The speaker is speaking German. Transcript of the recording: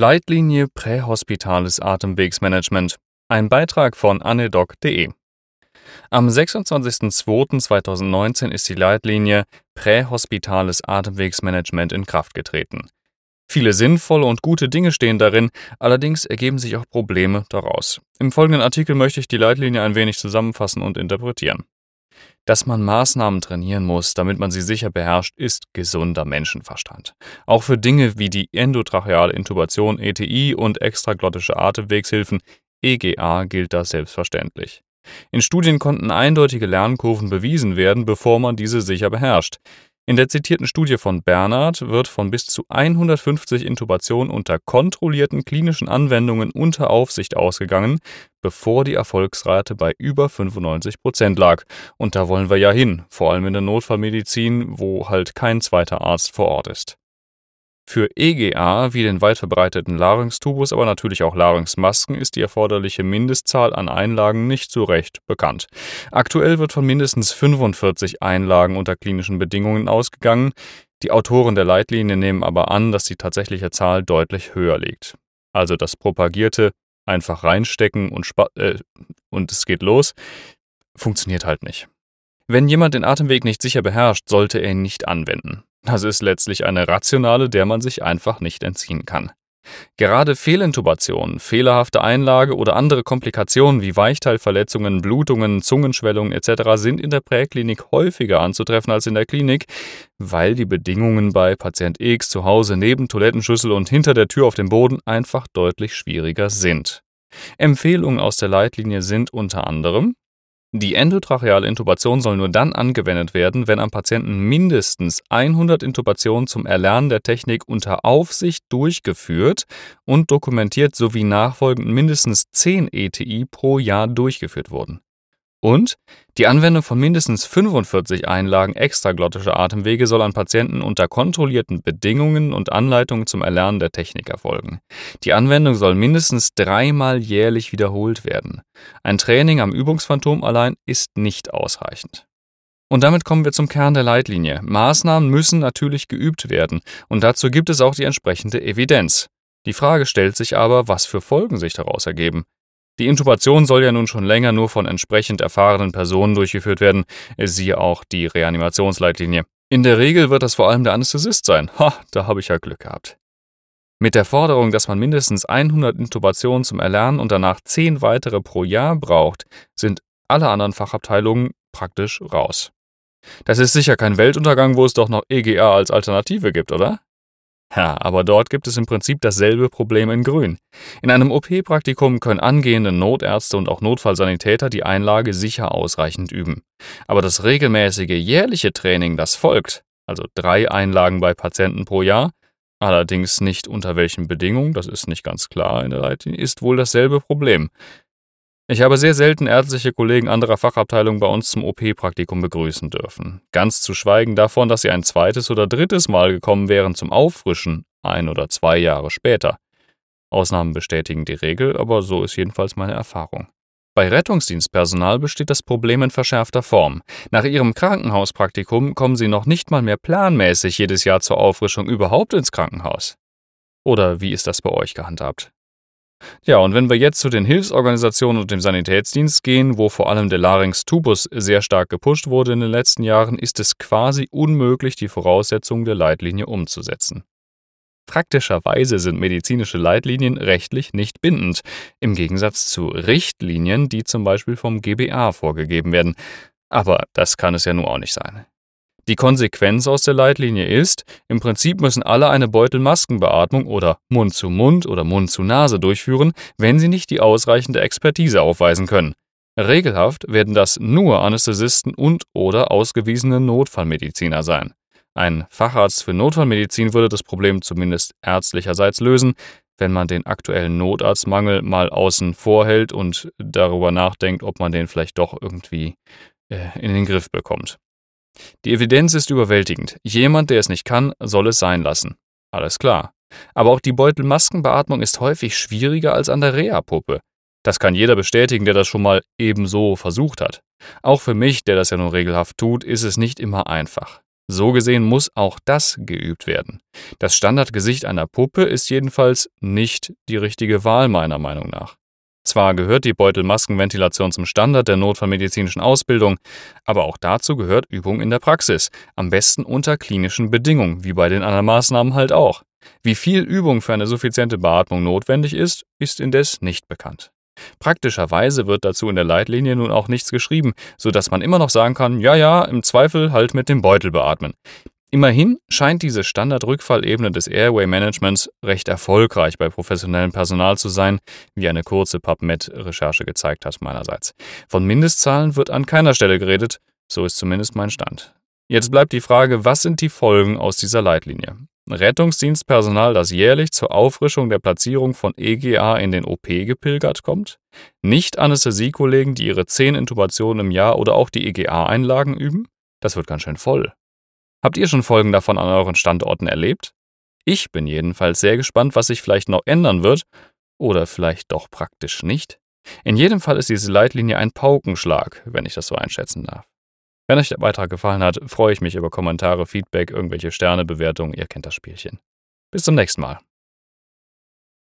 Leitlinie Prähospitales Atemwegsmanagement. Ein Beitrag von anedoc.de. Am 26.02.2019 ist die Leitlinie Prähospitales Atemwegsmanagement in Kraft getreten. Viele sinnvolle und gute Dinge stehen darin, allerdings ergeben sich auch Probleme daraus. Im folgenden Artikel möchte ich die Leitlinie ein wenig zusammenfassen und interpretieren. Dass man Maßnahmen trainieren muss, damit man sie sicher beherrscht, ist gesunder Menschenverstand. Auch für Dinge wie die endotracheale Intubation ETI und extraglottische Atemwegshilfen EGA gilt das selbstverständlich. In Studien konnten eindeutige Lernkurven bewiesen werden, bevor man diese sicher beherrscht. In der zitierten Studie von Bernhard wird von bis zu 150 Intubationen unter kontrollierten klinischen Anwendungen unter Aufsicht ausgegangen, bevor die Erfolgsrate bei über 95 Prozent lag. Und da wollen wir ja hin, vor allem in der Notfallmedizin, wo halt kein zweiter Arzt vor Ort ist. Für EGA wie den weit verbreiteten Larynxtubus, aber natürlich auch Larynxmasken ist die erforderliche Mindestzahl an Einlagen nicht so recht bekannt. Aktuell wird von mindestens 45 Einlagen unter klinischen Bedingungen ausgegangen. Die Autoren der Leitlinie nehmen aber an, dass die tatsächliche Zahl deutlich höher liegt. Also das propagierte einfach reinstecken und, äh, und es geht los, funktioniert halt nicht. Wenn jemand den Atemweg nicht sicher beherrscht, sollte er ihn nicht anwenden. Das ist letztlich eine rationale, der man sich einfach nicht entziehen kann. Gerade Fehlintubationen, fehlerhafte Einlage oder andere Komplikationen wie Weichteilverletzungen, Blutungen, Zungenschwellungen etc. sind in der Präklinik häufiger anzutreffen als in der Klinik, weil die Bedingungen bei Patient X zu Hause neben Toilettenschüssel und hinter der Tür auf dem Boden einfach deutlich schwieriger sind. Empfehlungen aus der Leitlinie sind unter anderem die endotracheale Intubation soll nur dann angewendet werden, wenn am Patienten mindestens 100 Intubationen zum Erlernen der Technik unter Aufsicht durchgeführt und dokumentiert sowie nachfolgend mindestens 10 ETI pro Jahr durchgeführt wurden und die Anwendung von mindestens 45 Einlagen extraglottischer Atemwege soll an Patienten unter kontrollierten Bedingungen und Anleitungen zum Erlernen der Technik erfolgen. Die Anwendung soll mindestens dreimal jährlich wiederholt werden. Ein Training am Übungsphantom allein ist nicht ausreichend. Und damit kommen wir zum Kern der Leitlinie. Maßnahmen müssen natürlich geübt werden, und dazu gibt es auch die entsprechende Evidenz. Die Frage stellt sich aber, was für Folgen sich daraus ergeben. Die Intubation soll ja nun schon länger nur von entsprechend erfahrenen Personen durchgeführt werden, siehe auch die Reanimationsleitlinie. In der Regel wird das vor allem der Anästhesist sein. Ha, da habe ich ja Glück gehabt. Mit der Forderung, dass man mindestens 100 Intubationen zum Erlernen und danach 10 weitere pro Jahr braucht, sind alle anderen Fachabteilungen praktisch raus. Das ist sicher kein Weltuntergang, wo es doch noch EGA als Alternative gibt, oder? Ja, aber dort gibt es im Prinzip dasselbe Problem in Grün. In einem OP-Praktikum können angehende Notärzte und auch Notfallsanitäter die Einlage sicher ausreichend üben. Aber das regelmäßige jährliche Training, das folgt, also drei Einlagen bei Patienten pro Jahr, allerdings nicht unter welchen Bedingungen, das ist nicht ganz klar in der Leitlinie, ist wohl dasselbe Problem. Ich habe sehr selten ärztliche Kollegen anderer Fachabteilungen bei uns zum OP-Praktikum begrüßen dürfen. Ganz zu schweigen davon, dass sie ein zweites oder drittes Mal gekommen wären zum Auffrischen, ein oder zwei Jahre später. Ausnahmen bestätigen die Regel, aber so ist jedenfalls meine Erfahrung. Bei Rettungsdienstpersonal besteht das Problem in verschärfter Form. Nach ihrem Krankenhauspraktikum kommen sie noch nicht mal mehr planmäßig jedes Jahr zur Auffrischung überhaupt ins Krankenhaus. Oder wie ist das bei euch gehandhabt? Ja, und wenn wir jetzt zu den Hilfsorganisationen und dem Sanitätsdienst gehen, wo vor allem der Larynx-Tubus sehr stark gepusht wurde in den letzten Jahren, ist es quasi unmöglich, die Voraussetzungen der Leitlinie umzusetzen. Praktischerweise sind medizinische Leitlinien rechtlich nicht bindend, im Gegensatz zu Richtlinien, die zum Beispiel vom GBA vorgegeben werden. Aber das kann es ja nun auch nicht sein. Die Konsequenz aus der Leitlinie ist, im Prinzip müssen alle eine Beutelmaskenbeatmung oder Mund-zu-Mund oder Mund-zu-Nase durchführen, wenn sie nicht die ausreichende Expertise aufweisen können. Regelhaft werden das nur Anästhesisten und oder ausgewiesene Notfallmediziner sein. Ein Facharzt für Notfallmedizin würde das Problem zumindest ärztlicherseits lösen, wenn man den aktuellen Notarztmangel mal außen vorhält und darüber nachdenkt, ob man den vielleicht doch irgendwie äh, in den Griff bekommt. Die Evidenz ist überwältigend. Jemand, der es nicht kann, soll es sein lassen. Alles klar. Aber auch die Beutelmaskenbeatmung ist häufig schwieriger als an der Reha-Puppe. Das kann jeder bestätigen, der das schon mal ebenso versucht hat. Auch für mich, der das ja nur regelhaft tut, ist es nicht immer einfach. So gesehen muss auch das geübt werden. Das Standardgesicht einer Puppe ist jedenfalls nicht die richtige Wahl meiner Meinung nach. Zwar gehört die Beutelmaskenventilation zum Standard der notfallmedizinischen Ausbildung, aber auch dazu gehört Übung in der Praxis, am besten unter klinischen Bedingungen, wie bei den anderen Maßnahmen halt auch. Wie viel Übung für eine suffiziente Beatmung notwendig ist, ist indes nicht bekannt. Praktischerweise wird dazu in der Leitlinie nun auch nichts geschrieben, so dass man immer noch sagen kann, ja, ja, im Zweifel halt mit dem Beutel beatmen. Immerhin scheint diese Standardrückfallebene des Airway-Managements recht erfolgreich bei professionellem Personal zu sein, wie eine kurze PubMed-Recherche gezeigt hat meinerseits. Von Mindestzahlen wird an keiner Stelle geredet, so ist zumindest mein Stand. Jetzt bleibt die Frage, was sind die Folgen aus dieser Leitlinie? Rettungsdienstpersonal, das jährlich zur Auffrischung der Platzierung von EGA in den OP gepilgert kommt? Nicht-Anästhesiekollegen, die ihre 10 Intubationen im Jahr oder auch die EGA-Einlagen üben? Das wird ganz schön voll. Habt ihr schon Folgen davon an euren Standorten erlebt? Ich bin jedenfalls sehr gespannt, was sich vielleicht noch ändern wird oder vielleicht doch praktisch nicht. In jedem Fall ist diese Leitlinie ein Paukenschlag, wenn ich das so einschätzen darf. Wenn euch der Beitrag gefallen hat, freue ich mich über Kommentare, Feedback, irgendwelche Sternebewertungen, ihr kennt das Spielchen. Bis zum nächsten Mal.